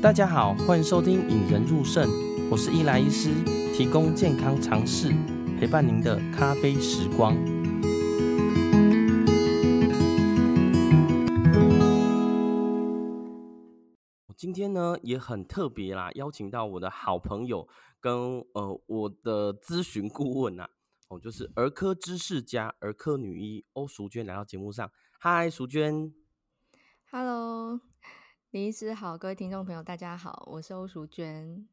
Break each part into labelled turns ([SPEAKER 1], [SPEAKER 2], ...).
[SPEAKER 1] 大家好，欢迎收听《引人入胜》，我是伊莱医师，提供健康常识，陪伴您的咖啡时光。今天呢也很特别啦，邀请到我的好朋友跟呃我的咨询顾问呐、啊，哦就是儿科知识家、儿科女医欧淑娟来到节目上。嗨，淑娟。
[SPEAKER 2] Hello，李医师好，各位听众朋友大家好，我是欧淑娟。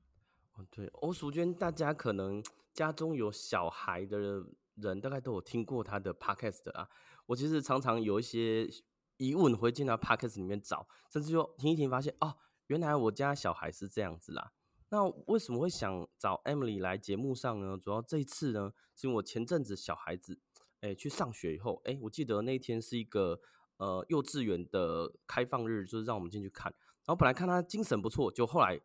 [SPEAKER 1] 哦，对，欧淑娟，大家可能家中有小孩的人，大概都有听过她的 podcast 啊。我其实常常有一些疑问，会进到 podcast 里面找，甚至就听一听，发现哦。原来我家小孩是这样子啦，那为什么会想找 Emily 来节目上呢？主要这一次呢，是因为我前阵子小孩子，哎、去上学以后，哎、我记得那一天是一个呃幼稚园的开放日，就是让我们进去看。然后本来看他精神不错，就后来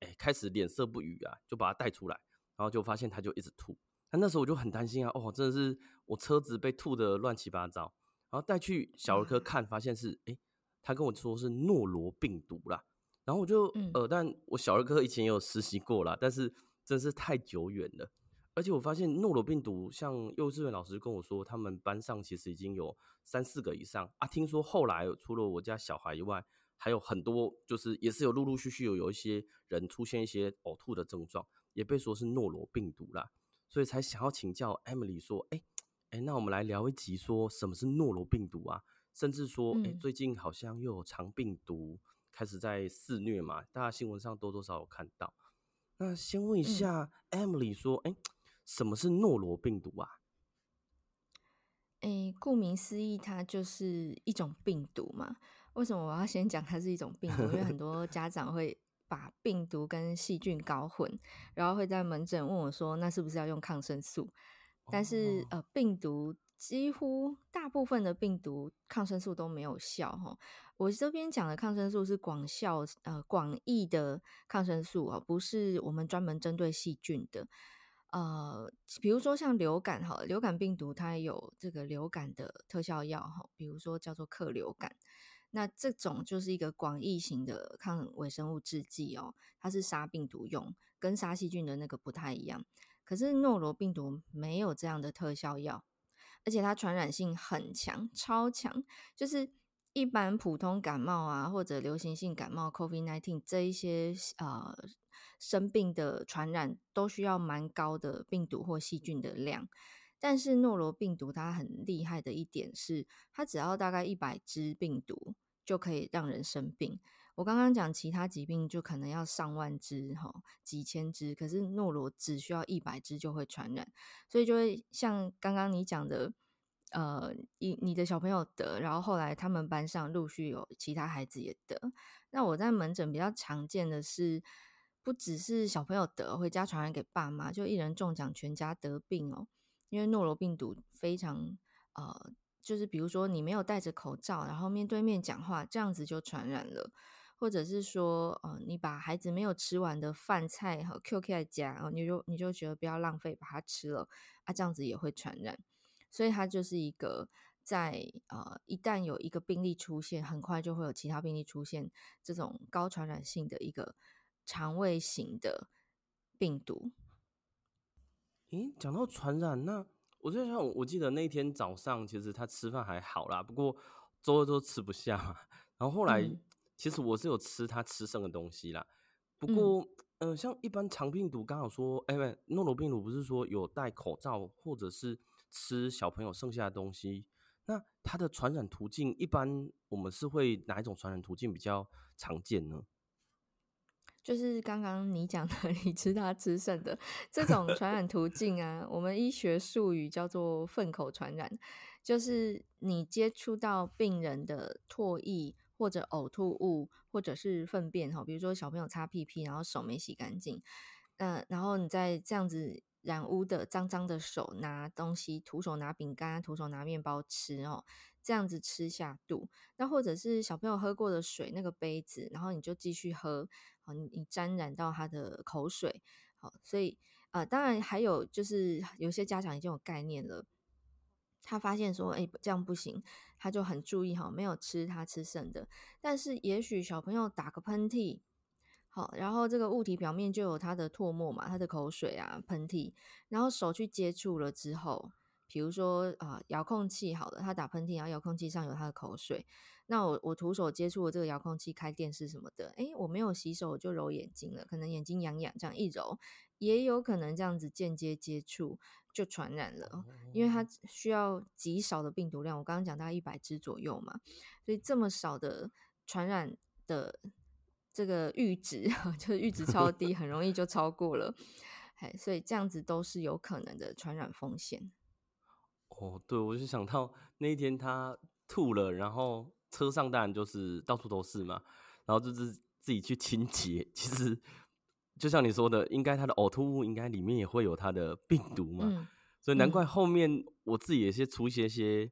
[SPEAKER 1] 哎、欸、开始脸色不语啊，就把他带出来，然后就发现他就一直吐。那那时候我就很担心啊，哦，真的是我车子被吐的乱七八糟。然后带去小儿科看，发现是哎、欸，他跟我说是诺罗病毒啦。然后我就呃，但我小儿科以前也有实习过啦，但是真是太久远了。而且我发现诺罗病毒，像幼稚园老师跟我说，他们班上其实已经有三四个以上啊。听说后来除了我家小孩以外，还有很多，就是也是有陆陆续续有有一些人出现一些呕吐的症状，也被说是诺罗病毒啦。所以才想要请教 Emily 说，哎哎，那我们来聊一集，说什么是诺罗病毒啊？甚至说，哎，最近好像又有肠病毒。开始在肆虐嘛，大家新闻上多多少少有看到。那先问一下 Emily 说，哎、什么是诺罗病毒啊？
[SPEAKER 2] 哎、欸，顾名思义，它就是一种病毒嘛。为什么我要先讲它是一种病毒？因为很多家长会把病毒跟细菌搞混，然后会在门诊问我说，那是不是要用抗生素？但是呃，病毒。几乎大部分的病毒抗生素都没有效哈。我这边讲的抗生素是广效呃广义的抗生素啊，不是我们专门针对细菌的。呃，比如说像流感哈，流感病毒它有这个流感的特效药哈，比如说叫做克流感，那这种就是一个广义型的抗微生物制剂哦，它是杀病毒用，跟杀细菌的那个不太一样。可是诺罗病毒没有这样的特效药。而且它传染性很强，超强，就是一般普通感冒啊，或者流行性感冒 （COVID-19） 这一些呃生病的传染，都需要蛮高的病毒或细菌的量。但是诺罗病毒它很厉害的一点是，它只要大概一百只病毒就可以让人生病。我刚刚讲其他疾病就可能要上万只哈，几千只，可是诺罗只需要一百只就会传染，所以就会像刚刚你讲的，呃，你你的小朋友得，然后后来他们班上陆续有其他孩子也得。那我在门诊比较常见的是，不只是小朋友得，回家传染给爸妈，就一人中奖，全家得病哦。因为诺罗病毒非常呃，就是比如说你没有戴着口罩，然后面对面讲话，这样子就传染了。或者是说，呃，你把孩子没有吃完的饭菜和 QK 在家，你就你就觉得不要浪费，把它吃了啊，这样子也会传染。所以它就是一个在呃，一旦有一个病例出现，很快就会有其他病例出现，这种高传染性的一个肠胃型的病毒。
[SPEAKER 1] 咦，讲到传染，那我就想，我记得那天早上其实他吃饭还好啦，不过周二都吃不下，然后后来。嗯其实我是有吃他吃剩的东西啦，不过，嗯、呃，像一般肠病毒，刚好说，哎、欸，诺罗病毒不是说有戴口罩或者是吃小朋友剩下的东西，那它的传染途径，一般我们是会哪一种传染途径比较常见呢？
[SPEAKER 2] 就是刚刚你讲的，你吃他吃剩的这种传染途径啊，我们医学术语叫做粪口传染，就是你接触到病人的唾液。或者呕吐物，或者是粪便哈，比如说小朋友擦屁屁，然后手没洗干净，嗯，然后你再这样子染污的脏脏的手拿东西，徒手拿饼干，徒手拿面包吃哦，这样子吃下肚，那或者是小朋友喝过的水那个杯子，然后你就继续喝，好，你沾染到他的口水，好，所以呃，当然还有就是有些家长已经有概念了。他发现说：“哎，这样不行。”他就很注意哈，没有吃他吃剩的。但是也许小朋友打个喷嚏，好，然后这个物体表面就有它的唾沫嘛，它的口水啊、喷嚏，然后手去接触了之后，比如说啊，遥控器好了，它打喷嚏，然后遥控器上有它的口水，那我我徒手接触了这个遥控器，开电视什么的，诶，我没有洗手我就揉眼睛了，可能眼睛痒痒，这样一揉，也有可能这样子间接接触就传染了，因为它需要极少的病毒量，我刚刚讲大概一百只左右嘛，所以这么少的传染的。这个阈值 就是阈值超低，很容易就超过了，哎，所以这样子都是有可能的传染风险。
[SPEAKER 1] 哦，对，我就想到那一天他吐了，然后车上当然就是到处都是嘛，然后就是自己去清洁。其实就像你说的，应该他的呕吐物应该里面也会有他的病毒嘛，嗯、所以难怪后面我自己也是出现一些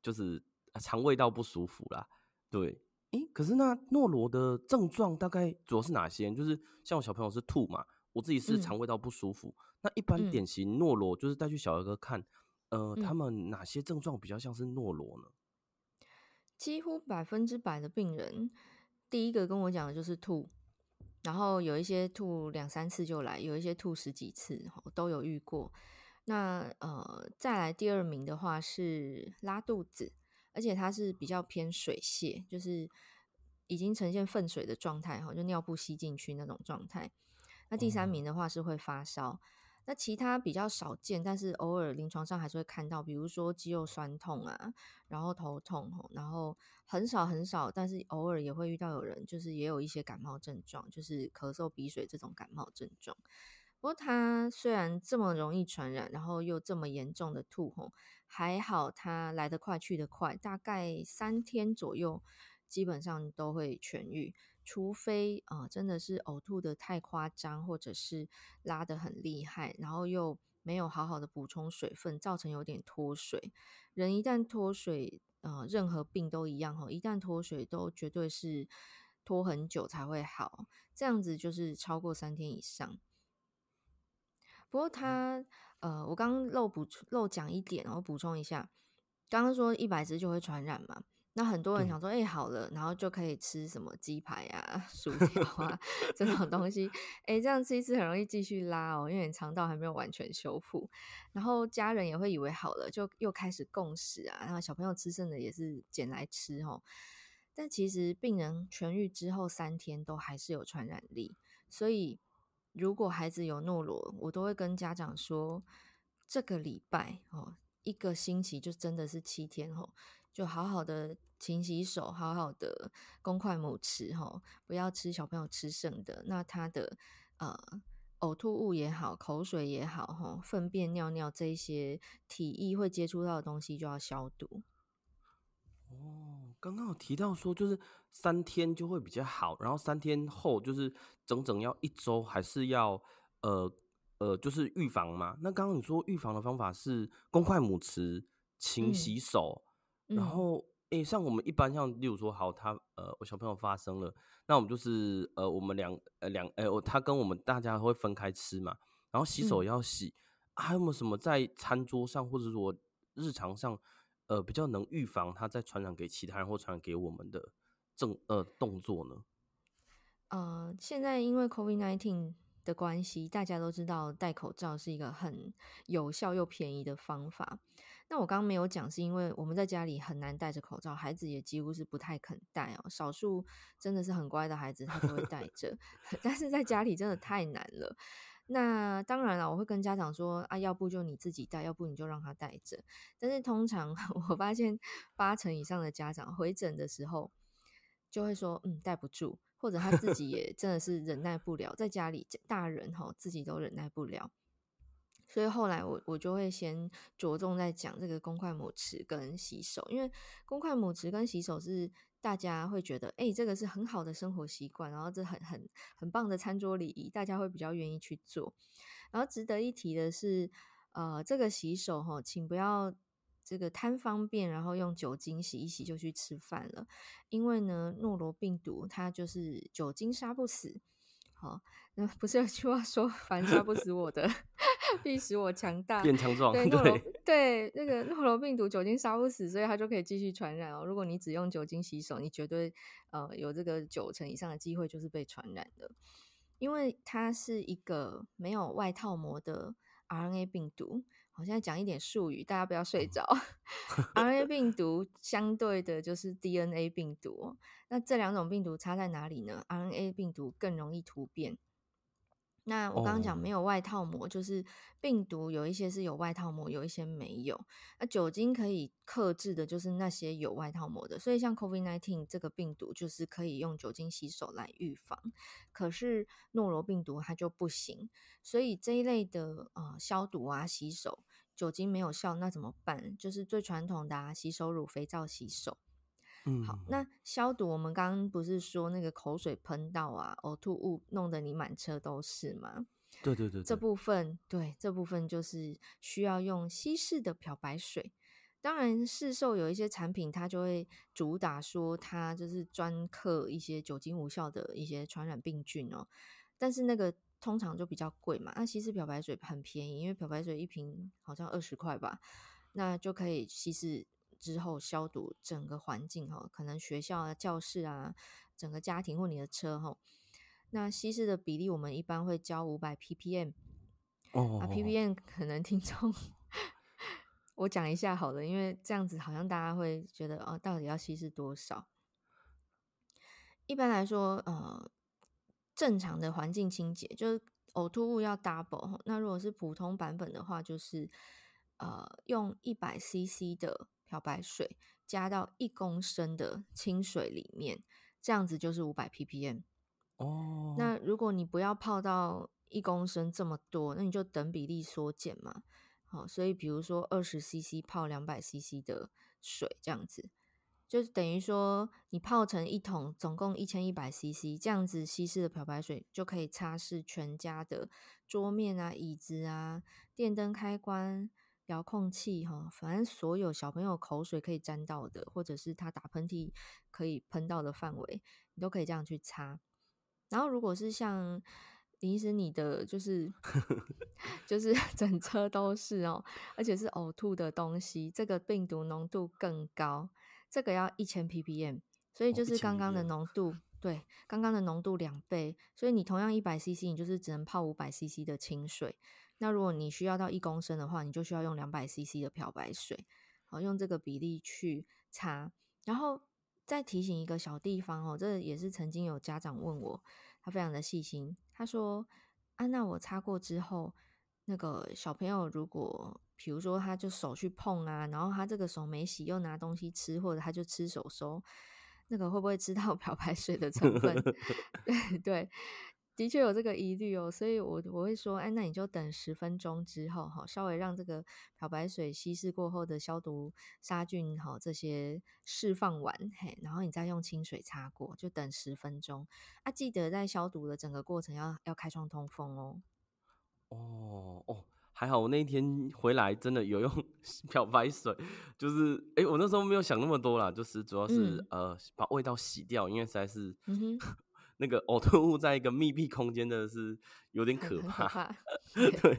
[SPEAKER 1] 就是肠胃道不舒服啦，对。诶，可是那诺罗的症状大概主要是哪些？就是像我小朋友是吐嘛，我自己是肠胃道不舒服。嗯、那一般典型诺罗就是带去小儿科看，嗯、呃，他们哪些症状比较像是诺罗呢？
[SPEAKER 2] 几乎百分之百的病人，第一个跟我讲的就是吐，然后有一些吐两三次就来，有一些吐十几次，都有遇过。那呃，再来第二名的话是拉肚子。而且它是比较偏水泻，就是已经呈现粪水的状态哈，就尿布吸进去那种状态。那第三名的话是会发烧，那其他比较少见，但是偶尔临床上还是会看到，比如说肌肉酸痛啊，然后头痛，然后很少很少，但是偶尔也会遇到有人就是也有一些感冒症状，就是咳嗽、鼻水这种感冒症状。不过它虽然这么容易传染，然后又这么严重的吐吼，还好它来得快去得快，大概三天左右，基本上都会痊愈。除非啊、呃，真的是呕吐的太夸张，或者是拉得很厉害，然后又没有好好的补充水分，造成有点脱水。人一旦脱水，呃，任何病都一样吼，一旦脱水都绝对是拖很久才会好，这样子就是超过三天以上。不过他，呃，我刚刚漏补漏讲一点，然后补充一下，刚刚说一百只就会传染嘛，那很多人想说，哎、欸，好了，然后就可以吃什么鸡排啊、薯条啊 这种东西，哎、欸，这样吃一次很容易继续拉哦，因为你肠道还没有完全修复，然后家人也会以为好了，就又开始共食啊，然后小朋友吃剩的也是捡来吃哦，但其实病人痊愈之后三天都还是有传染力，所以。如果孩子有诺罗，我都会跟家长说，这个礼拜哦，一个星期就真的是七天哦，就好好的勤洗手，好好的公筷母匙哈，不要吃小朋友吃剩的。那他的呃呕吐物也好，口水也好哈，粪便尿尿这些体液会接触到的东西就要消毒。
[SPEAKER 1] 刚刚有提到说，就是三天就会比较好，然后三天后就是整整要一周，还是要呃呃，就是预防嘛？那刚刚你说预防的方法是公筷母匙、勤洗手，嗯、然后诶、欸，像我们一般像例如说，好，他呃，我小朋友发生了，那我们就是呃，我们两呃两诶，我、欸、他跟我们大家会分开吃嘛，然后洗手也要洗，嗯啊、还有没有什么在餐桌上或者说日常上？呃，比较能预防它再传染给其他人或传染给我们的正呃动作呢？
[SPEAKER 2] 呃，现在因为 COVID-19 的关系，大家都知道戴口罩是一个很有效又便宜的方法。那我刚刚没有讲，是因为我们在家里很难戴着口罩，孩子也几乎是不太肯戴哦。少数真的是很乖的孩子，他都会戴着，但是在家里真的太难了。那当然了，我会跟家长说啊，要不就你自己带，要不你就让他带着。但是通常 我发现八成以上的家长回诊的时候就会说，嗯，带不住，或者他自己也真的是忍耐不了，在家里大人哈自己都忍耐不了。所以后来我我就会先着重在讲这个公筷母匙跟洗手，因为公筷母匙跟洗手是。大家会觉得，哎、这个是很好的生活习惯，然后这很很很棒的餐桌礼仪，大家会比较愿意去做。然后值得一提的是，呃，这个洗手哈，请不要这个贪方便，然后用酒精洗一洗就去吃饭了，因为呢，诺罗病毒它就是酒精杀不死，好，那不是有句话说“凡杀不死我的，必使我强大”，
[SPEAKER 1] 变强壮。
[SPEAKER 2] 对，诺罗对那个诺罗病毒酒精杀不死，所以它就可以继续传染哦。如果你只用酒精洗手，你绝对呃有这个九成以上的机会就是被传染的，因为它是一个没有外套膜的 RNA 病毒。我现在讲一点术语，大家不要睡着。RNA 病毒相对的就是 DNA 病毒，那这两种病毒差在哪里呢？RNA 病毒更容易突变。那我刚刚讲没有外套膜，就是病毒有一些是有外套膜，有一些没有。那酒精可以克制的，就是那些有外套膜的。所以像 COVID-19 这个病毒，就是可以用酒精洗手来预防。可是诺罗病毒它就不行。所以这一类的呃消毒啊、洗手，酒精没有效，那怎么办？就是最传统的啊，洗手乳、肥皂洗手。嗯，好，那消毒，我们刚刚不是说那个口水喷到啊，呕吐物弄得你满车都是吗？
[SPEAKER 1] 对对对，对，
[SPEAKER 2] 这部分对这部分就是需要用稀释的漂白水。当然，市售有一些产品，它就会主打说它就是专克一些酒精无效的一些传染病菌哦。但是那个通常就比较贵嘛。那稀释漂白水很便宜，因为漂白水一瓶好像二十块吧，那就可以稀释。之后消毒整个环境哈，可能学校啊、教室啊，整个家庭或你的车哈。那稀释的比例，我们一般会教五百 ppm。哦。啊，ppm 可能听众，我讲一下好了，因为这样子好像大家会觉得哦，到底要稀释多少？一般来说，呃，正常的环境清洁就是呕吐物要 double。那如果是普通版本的话，就是呃，用一百 cc 的。漂白水加到一公升的清水里面，这样子就是五百 ppm。哦，那如果你不要泡到一公升这么多，那你就等比例缩减嘛。好，所以比如说二十 cc 泡两百 cc 的水，这样子就是等于说你泡成一桶，总共一千一百 cc，这样子稀释的漂白水就可以擦拭全家的桌面啊、椅子啊、电灯开关。遥控器哈，反正所有小朋友口水可以沾到的，或者是他打喷嚏可以喷到的范围，你都可以这样去擦。然后，如果是像林医师你的，就是就 是整车都是哦，而且是呕吐的东西，这个病毒浓度更高，这个要一千 ppm，所以就是刚刚的浓度，对，刚刚的浓度两倍，所以你同样一百 cc，你就是只能泡五百 cc 的清水。那如果你需要到一公升的话，你就需要用两百 CC 的漂白水，好，用这个比例去擦。然后再提醒一个小地方哦，这也是曾经有家长问我，他非常的细心，他说：“啊，那我擦过之后，那个小朋友如果比如说他就手去碰啊，然后他这个手没洗又拿东西吃，或者他就吃手手，那个会不会知道 漂白水的成分？”对 对。的确有这个疑虑哦，所以我我会说，哎，那你就等十分钟之后哈，稍微让这个漂白水稀释过后的消毒杀菌哈，这些释放完嘿，然后你再用清水擦过，就等十分钟啊。记得在消毒的整个过程要要开窗通风哦。
[SPEAKER 1] 哦哦，还好我那一天回来真的有用 漂白水，就是哎，我那时候没有想那么多啦，就是主要是、嗯、呃把味道洗掉，因为实在是。那个呕吐物在一个密闭空间的是有点可怕，可 怕对。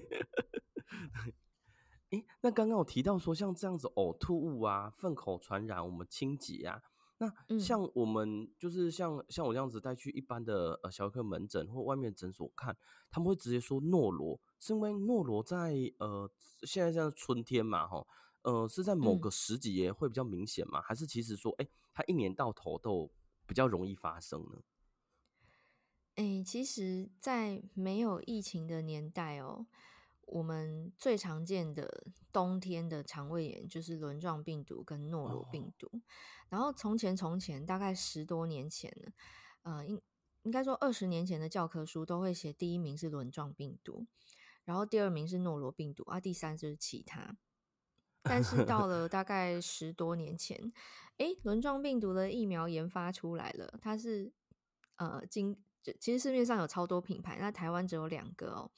[SPEAKER 1] 诶、欸，那刚刚我提到说，像这样子呕吐物啊、粪口传染，我们清洁啊，那像我们就是像像我这样子带去一般的呃小儿科门诊或外面诊所看，他们会直接说诺罗，是因为诺罗在呃现在像春天嘛，吼，呃是在某个时节会比较明显嘛、嗯，还是其实说，哎、欸，它一年到头都比较容易发生呢？
[SPEAKER 2] 哎、欸，其实，在没有疫情的年代哦，我们最常见的冬天的肠胃炎就是轮状病毒跟诺罗病毒。Oh. 然后从前从前，大概十多年前呢，呃，应应该说二十年前的教科书都会写第一名是轮状病毒，然后第二名是诺罗病毒啊，第三就是其他。但是 到了大概十多年前，哎，轮状病毒的疫苗研发出来了，它是呃经。其实市面上有超多品牌，那台湾只有两个哦。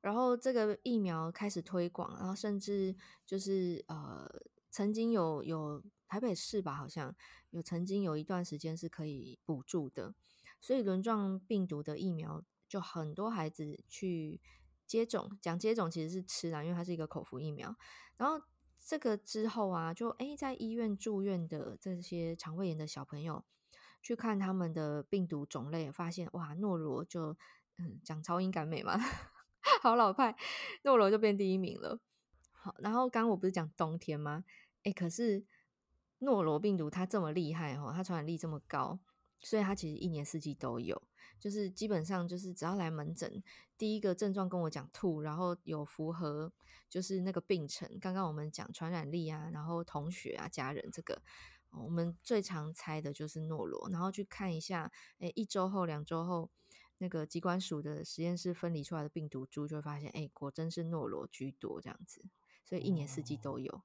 [SPEAKER 2] 然后这个疫苗开始推广，然后甚至就是呃，曾经有有台北市吧，好像有曾经有一段时间是可以补助的。所以轮状病毒的疫苗就很多孩子去接种，讲接种其实是吃啦，因为它是一个口服疫苗。然后这个之后啊，就诶在医院住院的这些肠胃炎的小朋友，去看他们的病毒种类，发现哇，诺罗就嗯讲超英赶美嘛，好老派，诺罗就变第一名了。好，然后刚刚我不是讲冬天吗？诶可是诺罗病毒它这么厉害哦，它传染力这么高，所以它其实一年四季都有。就是基本上就是只要来门诊，第一个症状跟我讲吐，然后有符合就是那个病程。刚刚我们讲传染力啊，然后同学啊、家人这个，我们最常猜的就是诺罗。然后去看一下，诶一周后、两周后，那个机关署的实验室分离出来的病毒株，就会发现，诶果真是诺罗居多这样子。所以一年四季都有。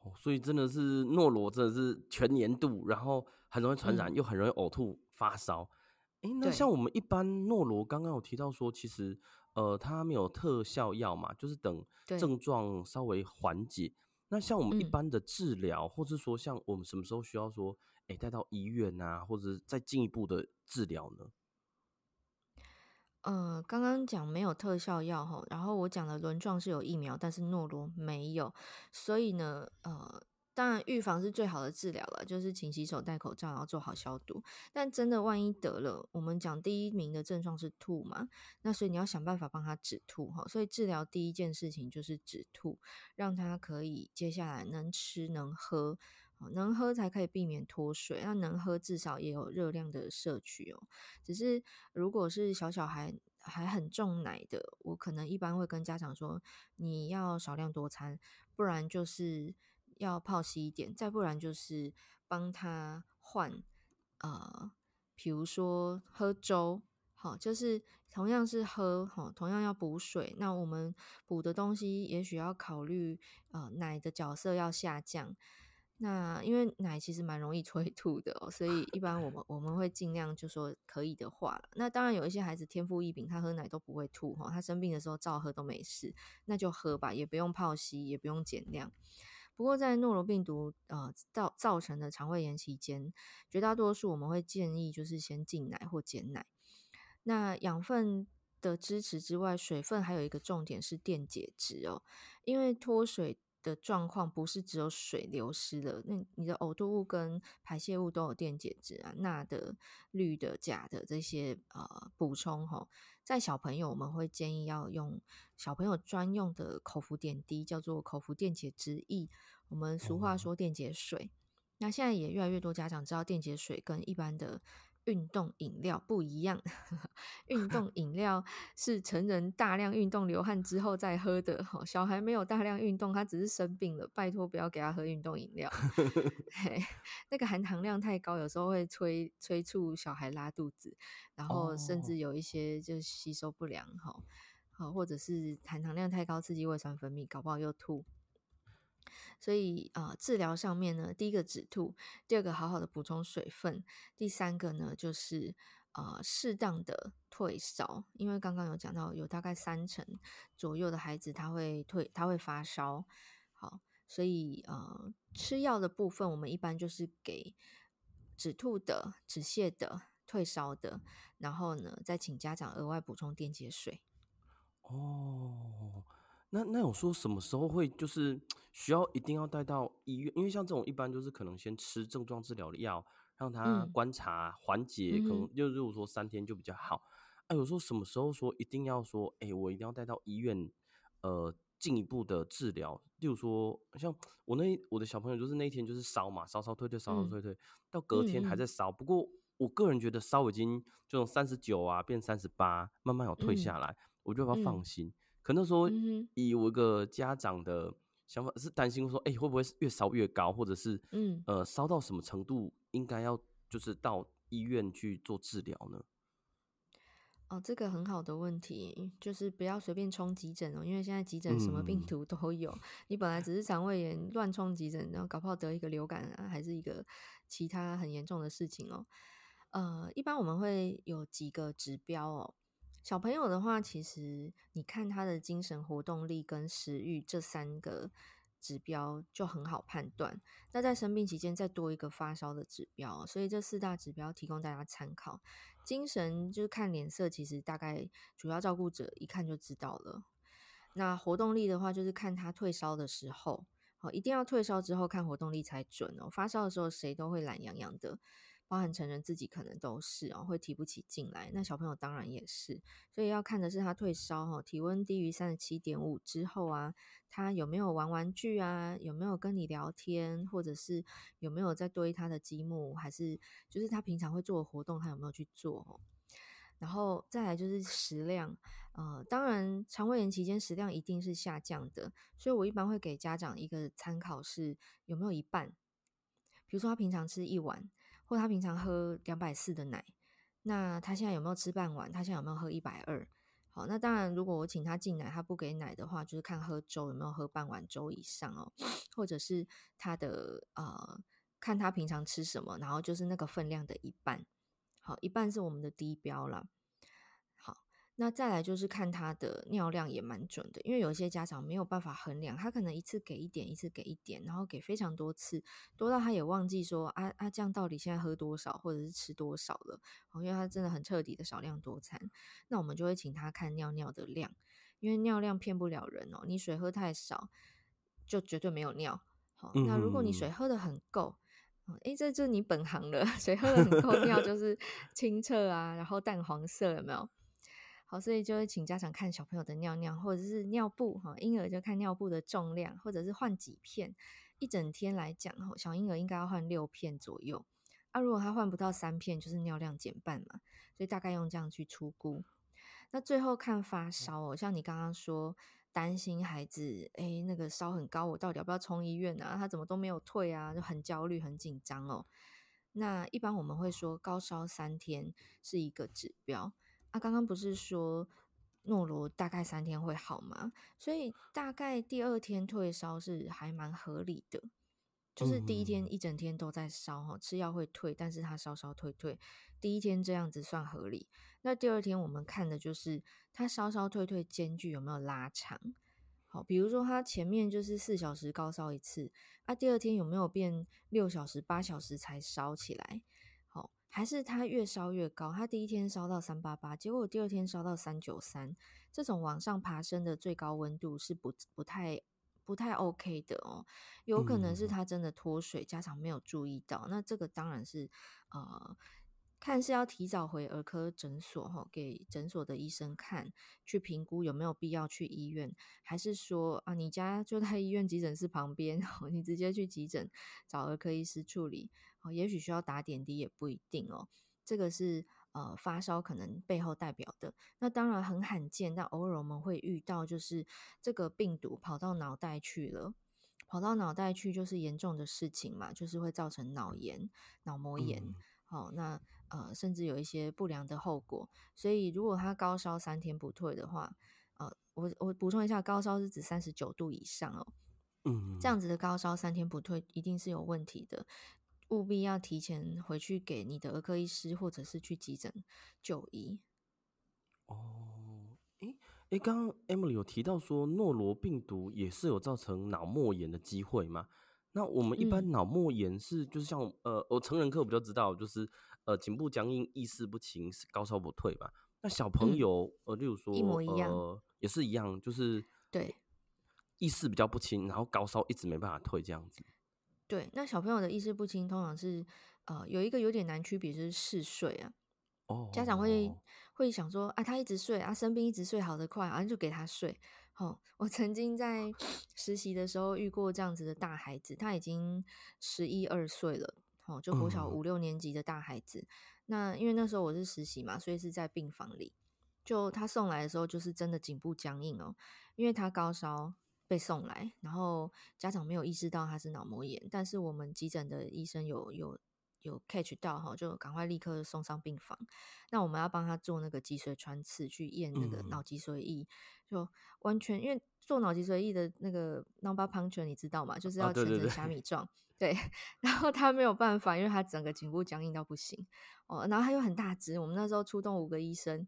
[SPEAKER 1] 哦，所以真的是诺罗，真的是全年度，然后很容易传染，嗯、又很容易呕吐、发烧。哎，那像我们一般诺罗，刚刚有提到说，其实呃，它没有特效药嘛，就是等症状稍微缓解。那像我们一般的治疗，嗯、或是说像我们什么时候需要说，哎，带到医院啊，或者是再进一步的治疗呢？
[SPEAKER 2] 呃，刚刚讲没有特效药哈，然后我讲的轮状是有疫苗，但是诺罗没有，所以呢，呃。当然，预防是最好的治疗了，就是勤洗手、戴口罩，然后做好消毒。但真的万一得了，我们讲第一名的症状是吐嘛，那所以你要想办法帮他止吐哈。所以治疗第一件事情就是止吐，让他可以接下来能吃能喝，能喝才可以避免脱水。那能喝至少也有热量的摄取哦。只是如果是小小孩还很重奶的，我可能一般会跟家长说，你要少量多餐，不然就是。要泡稀一点，再不然就是帮他换，呃，比如说喝粥，好，就是同样是喝，好，同样要补水，那我们补的东西也许要考虑，呃，奶的角色要下降。那因为奶其实蛮容易催吐的哦，所以一般我们 我们会尽量就说可以的话，那当然有一些孩子天赋异禀，他喝奶都不会吐哈，他生病的时候照喝都没事，那就喝吧，也不用泡稀，也不用减量。不过，在诺如病毒呃造造成的肠胃炎期间，绝大多数我们会建议就是先进奶或减奶。那养分的支持之外，水分还有一个重点是电解质哦，因为脱水的状况不是只有水流失了，那你的呕吐物跟排泄物都有电解质啊，钠的、氯的、钾的这些呃补充哈。在小朋友，我们会建议要用小朋友专用的口服点滴，叫做口服电解质液。我们俗话说电解水。那现在也越来越多家长知道电解水跟一般的运动饮料不一样。运动 饮料是成人大量运动流汗之后再喝的，小孩没有大量运动，他只是生病了，拜托不要给他喝运动饮料。那个含糖量太高，有时候会催催促小孩拉肚子。然后甚至有一些就吸收不良哈，好，或者是含糖量太高，刺激胃酸分泌，搞不好又吐。所以啊、呃，治疗上面呢，第一个止吐，第二个好好的补充水分，第三个呢就是啊、呃，适当的退烧，因为刚刚有讲到，有大概三成左右的孩子他会退，他会发烧。好，所以呃，吃药的部分，我们一般就是给止吐的、止泻的。退烧的，然后呢，再请家长额外补充电解水。
[SPEAKER 1] 哦，那那有说什么时候会就是需要一定要带到医院？因为像这种一般就是可能先吃症状治疗的药，让他观察缓解，嗯、可能就如果说三天就比较好。哎、啊，有说什么时候说一定要说，哎，我一定要带到医院，呃，进一步的治疗。例如说，像我那我的小朋友就是那一天就是烧嘛，烧烧退退，烧烧退退，嗯、到隔天还在烧，嗯、不过。我个人觉得烧已经就从三十九啊变三十八，慢慢有退下来，嗯、我就要放心。嗯、可能说以我一个家长的想法是担心说，哎、欸，会不会越烧越高，或者是嗯呃烧到什么程度应该要就是到医院去做治疗呢？
[SPEAKER 2] 哦，这个很好的问题，就是不要随便冲急诊哦，因为现在急诊什么病毒都有。嗯、你本来只是肠胃炎，乱冲急诊，然后搞不好得一个流感啊，还是一个其他很严重的事情哦。呃，一般我们会有几个指标哦。小朋友的话，其实你看他的精神活动力跟食欲这三个指标就很好判断。那在生病期间再多一个发烧的指标，所以这四大指标提供大家参考。精神就是看脸色，其实大概主要照顾者一看就知道了。那活动力的话，就是看他退烧的时候，好，一定要退烧之后看活动力才准哦。发烧的时候谁都会懒洋洋的。包含成人自己可能都是哦，会提不起劲来。那小朋友当然也是，所以要看的是他退烧哈，体温低于三十七点五之后啊，他有没有玩玩具啊，有没有跟你聊天，或者是有没有在堆他的积木，还是就是他平常会做的活动，他有没有去做？然后再来就是食量，呃，当然肠胃炎期间食量一定是下降的，所以我一般会给家长一个参考是有没有一半，比如说他平常吃一碗。或他平常喝两百四的奶，那他现在有没有吃半碗？他现在有没有喝一百二？好，那当然，如果我请他进奶，他不给奶的话，就是看喝粥有没有喝半碗粥以上哦，或者是他的呃，看他平常吃什么，然后就是那个分量的一半，好，一半是我们的低标了。那再来就是看他的尿量也蛮准的，因为有些家长没有办法衡量，他可能一次给一点，一次给一点，然后给非常多次，多到他也忘记说啊啊，这样到底现在喝多少，或者是吃多少了，因为他真的很彻底的少量多餐，那我们就会请他看尿尿的量，因为尿量骗不了人哦，你水喝太少就绝对没有尿，好，那如果你水喝的很够，诶，这这你本行了，水喝的很够，尿就是清澈啊，然后淡黄色，有没有？好，所以就会请家长看小朋友的尿尿，或者是尿布哈，婴儿就看尿布的重量，或者是换几片。一整天来讲，小婴儿应该要换六片左右。啊，如果他换不到三片，就是尿量减半嘛。所以大概用这样去出估。那最后看发烧哦，像你刚刚说担心孩子，诶，那个烧很高，我到底要不要冲医院啊？他怎么都没有退啊？就很焦虑、很紧张哦。那一般我们会说高烧三天是一个指标。啊，刚刚不是说诺罗大概三天会好吗？所以大概第二天退烧是还蛮合理的，就是第一天一整天都在烧哈，吃药会退，但是他烧烧退退，第一天这样子算合理。那第二天我们看的就是他烧烧退退间距有没有拉长，好，比如说他前面就是四小时高烧一次，啊，第二天有没有变六小时、八小时才烧起来？还是它越烧越高，它第一天烧到三八八，结果第二天烧到三九三，这种往上爬升的最高温度是不不太不太 OK 的哦，有可能是他真的脱水，家长没有注意到，那这个当然是呃。看是要提早回儿科诊所哈，给诊所的医生看，去评估有没有必要去医院，还是说啊，你家就在医院急诊室旁边，你直接去急诊找儿科医师处理，也许需要打点滴也不一定哦。这个是呃发烧可能背后代表的，那当然很罕见，但偶尔我们会遇到，就是这个病毒跑到脑袋去了，跑到脑袋去就是严重的事情嘛，就是会造成脑炎、脑膜炎。好，那。呃，甚至有一些不良的后果，所以如果他高烧三天不退的话，呃，我我补充一下，高烧是指三十九度以上哦，嗯，这样子的高烧三天不退，一定是有问题的，务必要提前回去给你的儿科医师，或者是去急诊就医。
[SPEAKER 1] 哦，诶诶，刚刚 Emily 有提到说诺罗病毒也是有造成脑膜炎的机会吗？那我们一般脑膜炎是就是像、嗯、呃，我成人课比较知道，就是。呃，颈部僵硬、意识不清、高烧不退吧？那小朋友，嗯、呃，例如说，一模一样，呃，也是一样，就是对，意识比较不清，然后高烧一直没办法退，这样子。
[SPEAKER 2] 对，那小朋友的意识不清，通常是呃，有一个有点难区别，就是嗜睡啊。哦。家长会会想说啊，他一直睡啊，生病一直睡，好得快，啊，就给他睡。哦，我曾经在 实习的时候遇过这样子的大孩子，他已经十一二岁了。哦，就国小五六年级的大孩子，嗯，那因为那时候我是实习嘛，所以是在病房里。就他送来的时候，就是真的颈部僵硬哦，因为他高烧被送来，然后家长没有意识到他是脑膜炎，但是我们急诊的医生有有有 catch 到哈，就赶快立刻送上病房。那我们要帮他做那个脊髓穿刺去验那个脑脊髓液，嗯，就完全因为做脑脊髓液的那个 number puncture 你知道吗？就是要全程虾米状。哦，对对对对，然后他没有办法，因为他整个颈部僵硬到不行哦，然后他又很大只，我们那时候出动五个医生，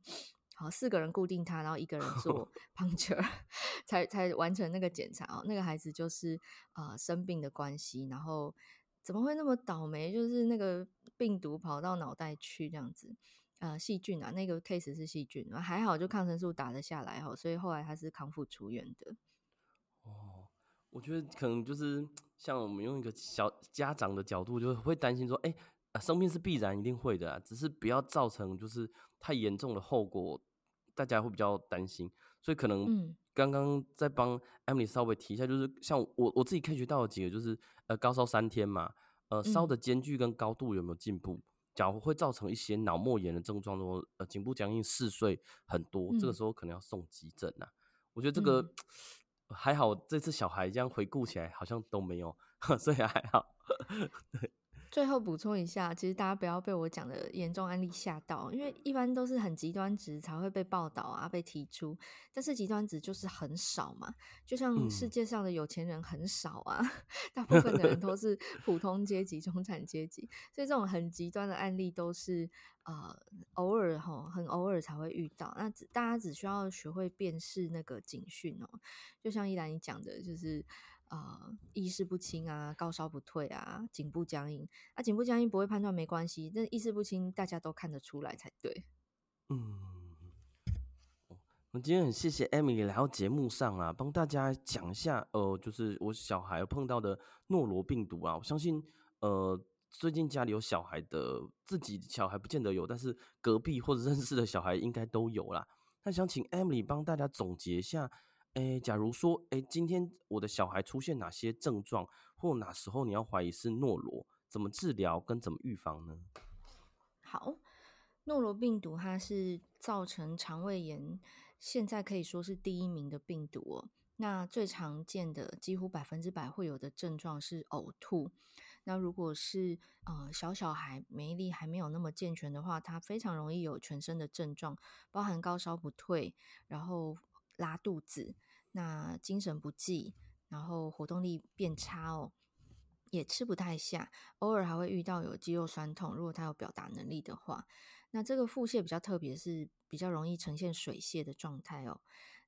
[SPEAKER 2] 好四个人固定他，然后一个人做 puncture，才才完成那个检查哦。那个孩子就是呃生病的关系，然后怎么会那么倒霉？就是那个病毒跑到脑袋去这样子，呃细菌啊，那个 case 是细菌，还好就抗生素打得下来哈，所以后来他是康复出院的。
[SPEAKER 1] 哦，我觉得可能就是像我们用一个小家长的角度，就会担心说，哎。啊，生病是必然一定会的啊，只是不要造成就是太严重的后果，大家会比较担心。所以可能刚刚在帮 Emily 稍微提一下，就是像我我自己 catch 到的几个，就是呃高烧三天嘛，呃烧的间距跟高度有没有进步？假如会造成一些脑膜炎的症状，说呃颈部僵硬、嗜睡很多，这个时候可能要送急诊呐。我觉得这个 还好，这次小孩这样回顾起来好像都没有，所以还好。对。
[SPEAKER 2] 最后补充一下，其实大家不要被我讲的严重案例吓到，因为一般都是很极端值才会被报道啊，被提出。但是极端值就是很少嘛，就像世界上的有钱人很少啊，嗯、大部分的人都是普通阶级、中产阶级，所以这种很极端的案例都是呃偶尔哈，很偶尔才会遇到。那大家只需要学会辨识那个警讯哦，就像依兰你讲的，就是。啊、意识不清啊，高烧不退啊，颈部僵硬。啊，颈部僵硬不会判断没关系，但意识不清大家都看得出来才对。
[SPEAKER 1] 嗯，我今天很谢谢 Emily 来到节目上啊，帮大家讲一下，呃，就是我小孩碰到的诺罗病毒啊。我相信，呃，最近家里有小孩的，自己小孩不见得有，但是隔壁或者认识的小孩应该都有啦。那想请 Emily 帮大家总结一下。诶，假如说，诶，今天我的小孩出现哪些症状，或哪时候你要怀疑是诺罗，怎么治疗跟怎么预防呢？
[SPEAKER 2] 好，诺罗病毒它是造成肠胃炎，现在可以说是第一名的病毒哦。那最常见的，几乎百分之百会有的症状是呕吐。那如果是呃小小孩免疫力还没有那么健全的话，他非常容易有全身的症状，包含高烧不退，然后。拉肚子，那精神不济，然后活动力变差哦，也吃不太下，偶尔还会遇到有肌肉酸痛。如果他有表达能力的话，那这个腹泻比较特别，是比较容易呈现水泻的状态哦。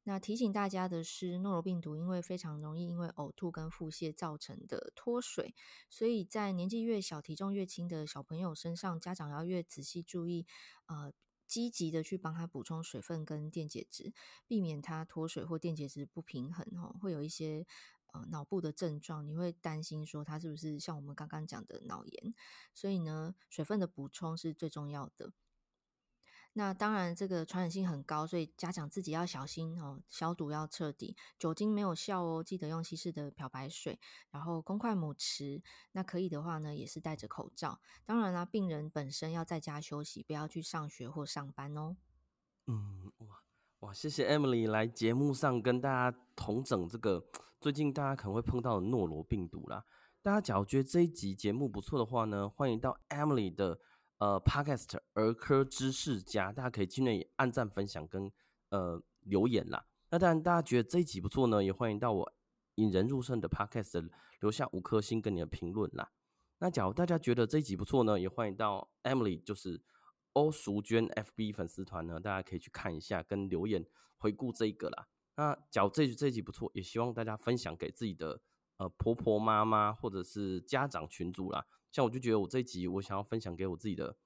[SPEAKER 2] 那提醒大家的是，诺罗病毒因为非常容易因为呕吐跟腹泻造成的脱水，所以在年纪越小、体重越轻的小朋友身上，家长要越仔细注意，呃。积极的去帮他补充水分跟电解质，避免他脱水或电解质不平衡哦，会有一些呃脑部的症状，你会担心说他是不是像我们刚刚讲的脑炎，所以呢，水分的补充是最重要的。那当然，这个传染性很高，所以家长自己要小心哦，消毒要彻底，酒精没有效哦，记得用稀释的漂白水，然后公筷母匙，那可以的话呢，也是戴着口罩。当然啦，病人本身要在家休息，不要去上学或上班哦。
[SPEAKER 1] 嗯，哇哇，谢谢 Emily 来节目上跟大家同整这个最近大家可能会碰到的诺罗病毒啦。大家假如觉得这一集节目不错的话呢，欢迎到 Emily 的。呃，Podcast 儿科知识家，大家可以进来按赞、分享跟呃留言啦。那当然，大家觉得这一集不错呢，也欢迎到我引人入胜的 Podcast 留下五颗星跟你的评论啦。那假如大家觉得这一集不错呢，也欢迎到 Emily 就是欧淑娟 FB 粉丝团呢，大家可以去看一下跟留言回顾这个啦。那假如这这一集不错，也希望大家分享给自己的呃婆婆妈妈或者是家长群组啦。像我就觉得我这一集我想要分享给我自己的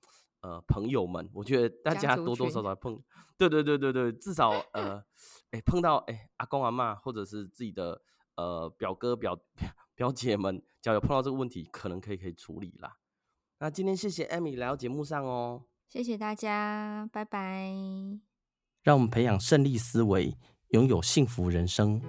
[SPEAKER 1] 呃朋友们，我觉得大家多多少少碰，对对对对对，至少呃，哎、欸、碰到哎、欸、阿公阿嬷或者是自己的呃表哥表 表姐们，只要有碰到这个问题，可能可以可以处理啦。那今天谢谢 Emily 来到节目上哦，
[SPEAKER 2] 谢谢大家，拜拜。
[SPEAKER 1] 让我们培养胜利思维，拥有幸福人生。